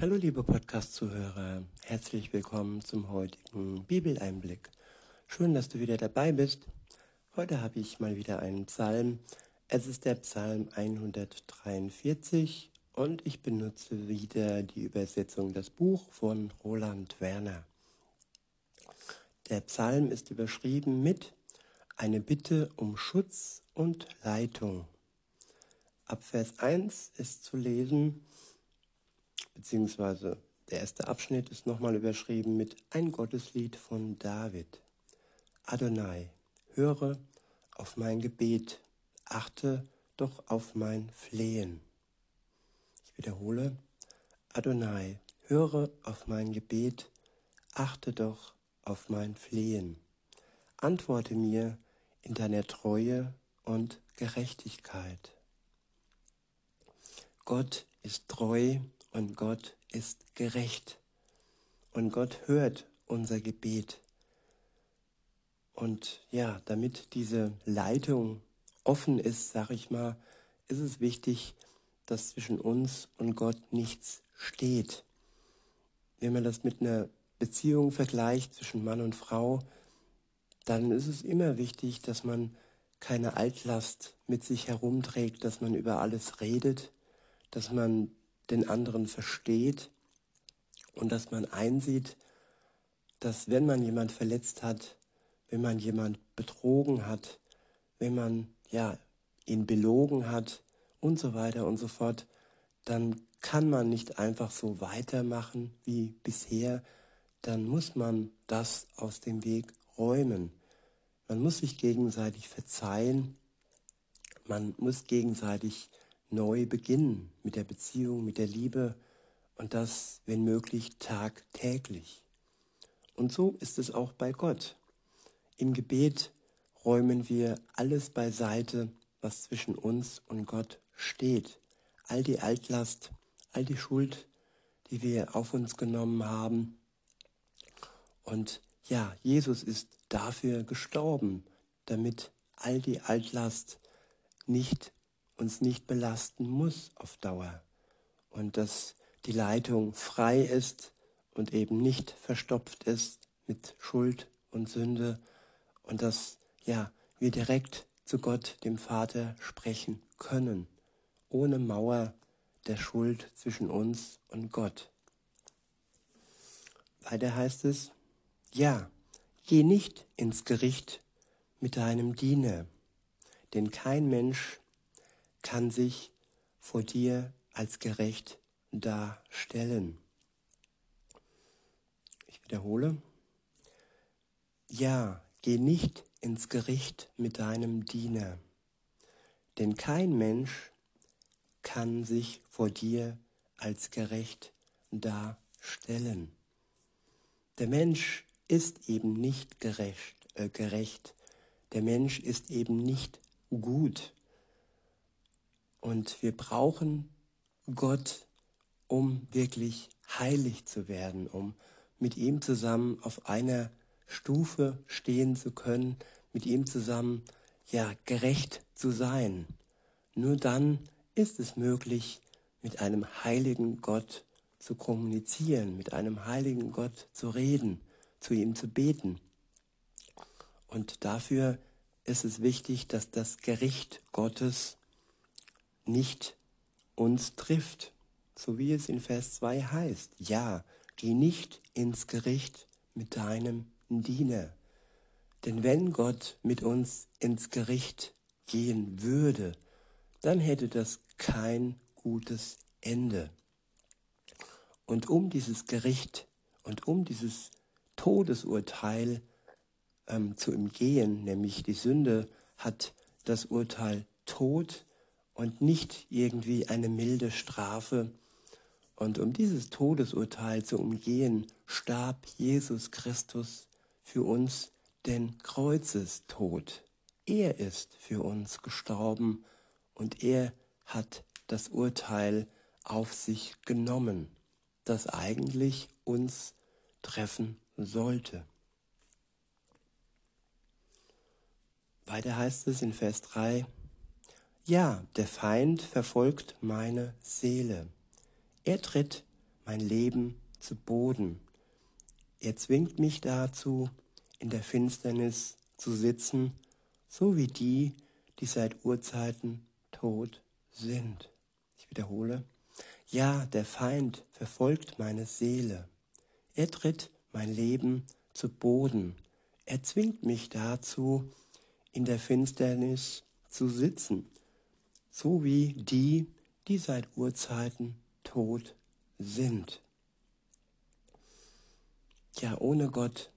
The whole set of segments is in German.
Hallo liebe Podcast-Zuhörer, herzlich willkommen zum heutigen Bibeleinblick. Schön, dass du wieder dabei bist. Heute habe ich mal wieder einen Psalm. Es ist der Psalm 143 und ich benutze wieder die Übersetzung Das Buch von Roland Werner. Der Psalm ist überschrieben mit Eine Bitte um Schutz und Leitung. Ab Vers 1 ist zu lesen, beziehungsweise der erste Abschnitt ist nochmal überschrieben mit Ein Gotteslied von David. Adonai, höre auf mein Gebet, achte doch auf mein Flehen. Ich wiederhole, Adonai, höre auf mein Gebet, achte doch auf mein Flehen. Antworte mir in deiner Treue und Gerechtigkeit. Gott ist treu und Gott ist gerecht. Und Gott hört unser Gebet. Und ja, damit diese Leitung offen ist, sag ich mal, ist es wichtig, dass zwischen uns und Gott nichts steht. Wenn man das mit einer Beziehung vergleicht zwischen Mann und Frau, dann ist es immer wichtig, dass man keine Altlast mit sich herumträgt, dass man über alles redet, dass man den anderen versteht und dass man einsieht, dass wenn man jemand verletzt hat, wenn man jemand betrogen hat, wenn man ja ihn belogen hat und so weiter und so fort, dann kann man nicht einfach so weitermachen wie bisher, dann muss man das aus dem Weg räumen. Man muss sich gegenseitig verzeihen, man muss gegenseitig neu beginnen mit der Beziehung, mit der Liebe und das, wenn möglich, tagtäglich. Und so ist es auch bei Gott. Im Gebet räumen wir alles beiseite, was zwischen uns und Gott steht. All die Altlast, all die Schuld, die wir auf uns genommen haben. Und ja, Jesus ist dafür gestorben, damit all die Altlast nicht uns nicht belasten muss auf Dauer und dass die Leitung frei ist und eben nicht verstopft ist mit Schuld und Sünde und dass ja wir direkt zu Gott dem Vater sprechen können ohne Mauer der Schuld zwischen uns und Gott. Weiter heißt es, ja, geh nicht ins Gericht mit deinem Diener, denn kein Mensch kann sich vor dir als gerecht darstellen. Ich wiederhole. Ja, geh nicht ins Gericht mit deinem Diener, denn kein Mensch kann sich vor dir als gerecht darstellen. Der Mensch ist eben nicht gerecht, äh, gerecht. Der Mensch ist eben nicht gut. Und wir brauchen Gott, um wirklich heilig zu werden, um mit ihm zusammen auf einer Stufe stehen zu können, mit ihm zusammen ja gerecht zu sein. Nur dann ist es möglich, mit einem heiligen Gott zu kommunizieren, mit einem heiligen Gott zu reden, zu ihm zu beten. Und dafür ist es wichtig, dass das Gericht Gottes nicht uns trifft, so wie es in Vers 2 heißt. Ja, geh nicht ins Gericht mit deinem Diener. Denn wenn Gott mit uns ins Gericht gehen würde, dann hätte das kein gutes Ende. Und um dieses Gericht und um dieses Todesurteil ähm, zu umgehen, nämlich die Sünde hat das Urteil Tod und nicht irgendwie eine milde Strafe. Und um dieses Todesurteil zu umgehen, starb Jesus Christus für uns den Kreuzestod. Er ist für uns gestorben und er hat das Urteil auf sich genommen, das eigentlich uns treffen sollte. Weiter heißt es in Vers 3, ja, der Feind verfolgt meine Seele. Er tritt mein Leben zu Boden. Er zwingt mich dazu, in der Finsternis zu sitzen, so wie die, die seit Urzeiten tot sind. Ich wiederhole, ja, der Feind verfolgt meine Seele. Er tritt mein Leben zu Boden. Er zwingt mich dazu, in der Finsternis zu sitzen, so wie die, die seit Urzeiten tot sind. Ja, ohne Gott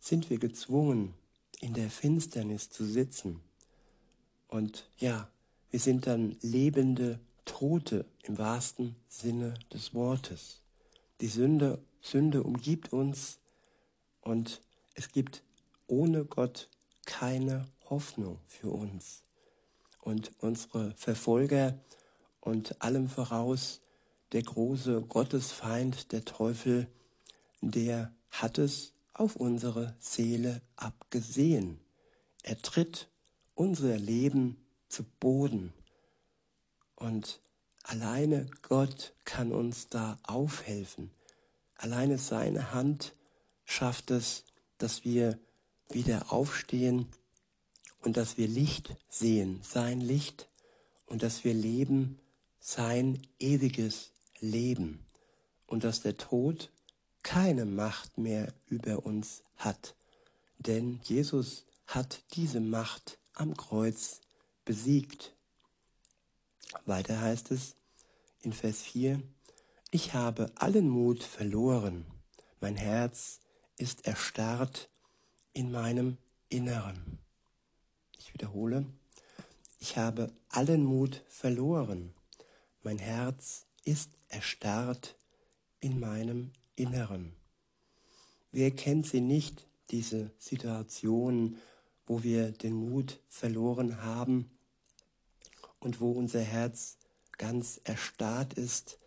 sind wir gezwungen, in der Finsternis zu sitzen. Und ja, wir sind dann lebende Tote im wahrsten Sinne des Wortes. Die Sünde, Sünde umgibt uns und es gibt ohne Gott keine Hoffnung für uns. Und unsere Verfolger und allem voraus der große Gottesfeind, der Teufel, der hat es auf unsere Seele abgesehen. Er tritt unser Leben zu Boden. Und alleine Gott kann uns da aufhelfen. Alleine seine Hand schafft es, dass wir wieder aufstehen und dass wir Licht sehen, sein Licht und dass wir leben, sein ewiges Leben und dass der Tod keine Macht mehr über uns hat. Denn Jesus hat diese Macht am Kreuz besiegt. Weiter heißt es in Vers 4, ich habe allen Mut verloren, mein Herz ist erstarrt in meinem Inneren. Ich wiederhole, ich habe allen Mut verloren, mein Herz ist erstarrt in meinem Inneren. Wer kennt sie nicht, diese Situation, wo wir den Mut verloren haben und wo unser Herz ganz erstarrt ist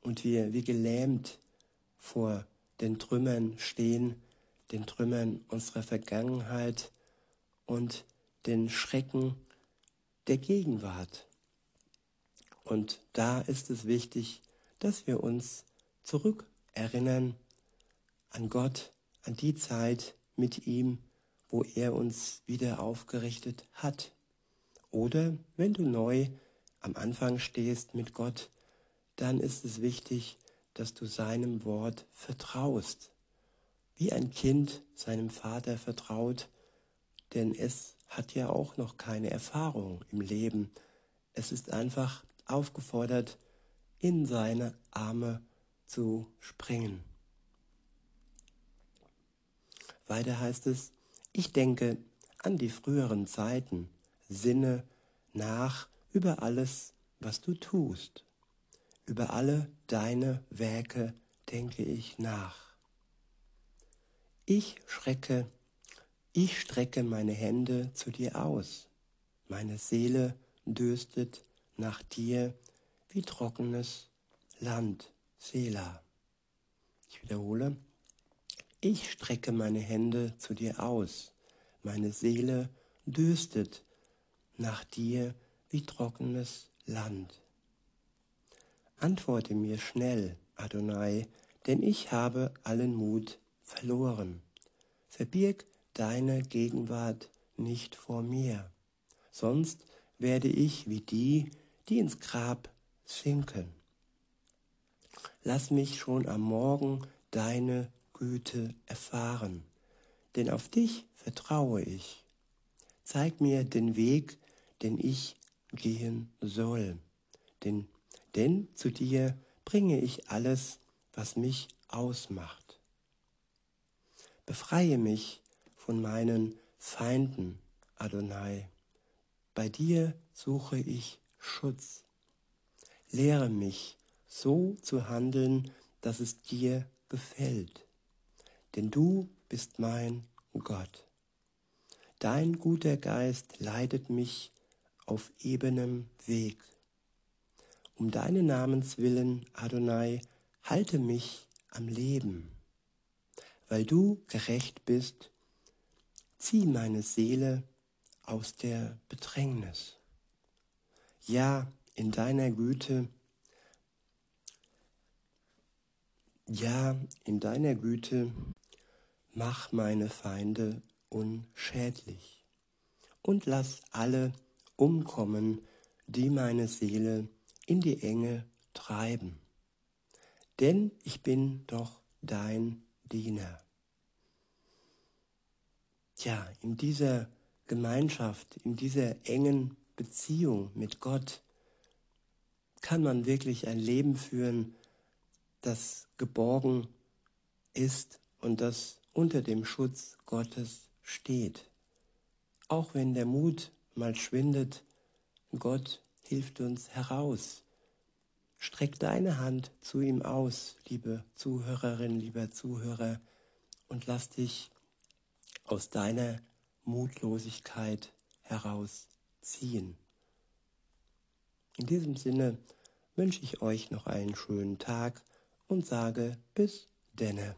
und wir wie gelähmt vor den Trümmern stehen, den Trümmern unserer Vergangenheit und den Schrecken der Gegenwart. Und da ist es wichtig, dass wir uns zurückerinnern an Gott, an die Zeit mit ihm, wo er uns wieder aufgerichtet hat. Oder wenn du neu am Anfang stehst mit Gott, dann ist es wichtig, dass du seinem Wort vertraust, wie ein Kind seinem Vater vertraut, denn es hat ja auch noch keine Erfahrung im Leben. Es ist einfach aufgefordert, in seine Arme zu springen. Weiter heißt es, ich denke an die früheren Zeiten, sinne nach über alles, was du tust. Über alle deine Werke denke ich nach. Ich schrecke, ich strecke meine Hände zu dir aus. Meine Seele dürstet nach dir wie trockenes Land. Sela. Ich wiederhole. Ich strecke meine Hände zu dir aus. Meine Seele dürstet nach dir wie trockenes Land. Antworte mir schnell, Adonai, denn ich habe allen Mut verloren. Verbirg deine Gegenwart nicht vor mir, sonst werde ich wie die, die ins Grab sinken. Lass mich schon am Morgen deine Güte erfahren, denn auf dich vertraue ich. Zeig mir den Weg, den ich gehen soll, denn, denn zu dir bringe ich alles, was mich ausmacht. Befreie mich von meinen Feinden, Adonai. Bei dir suche ich Schutz. Lehre mich, so zu handeln, dass es dir gefällt. Denn du bist mein Gott. Dein guter Geist leitet mich auf ebenem Weg. Um deinen Namens willen, Adonai, halte mich am Leben. Weil du gerecht bist, zieh meine Seele aus der Bedrängnis. Ja, in deiner Güte Ja, in deiner Güte mach meine Feinde unschädlich und lass alle umkommen, die meine Seele in die Enge treiben. Denn ich bin doch dein Diener. Tja, in dieser Gemeinschaft, in dieser engen Beziehung mit Gott kann man wirklich ein Leben führen, das geborgen ist und das unter dem Schutz Gottes steht. Auch wenn der Mut mal schwindet, Gott hilft uns heraus. Streck deine Hand zu ihm aus, liebe Zuhörerin, lieber Zuhörer, und lass dich aus deiner Mutlosigkeit herausziehen. In diesem Sinne wünsche ich euch noch einen schönen Tag und sage bis denne.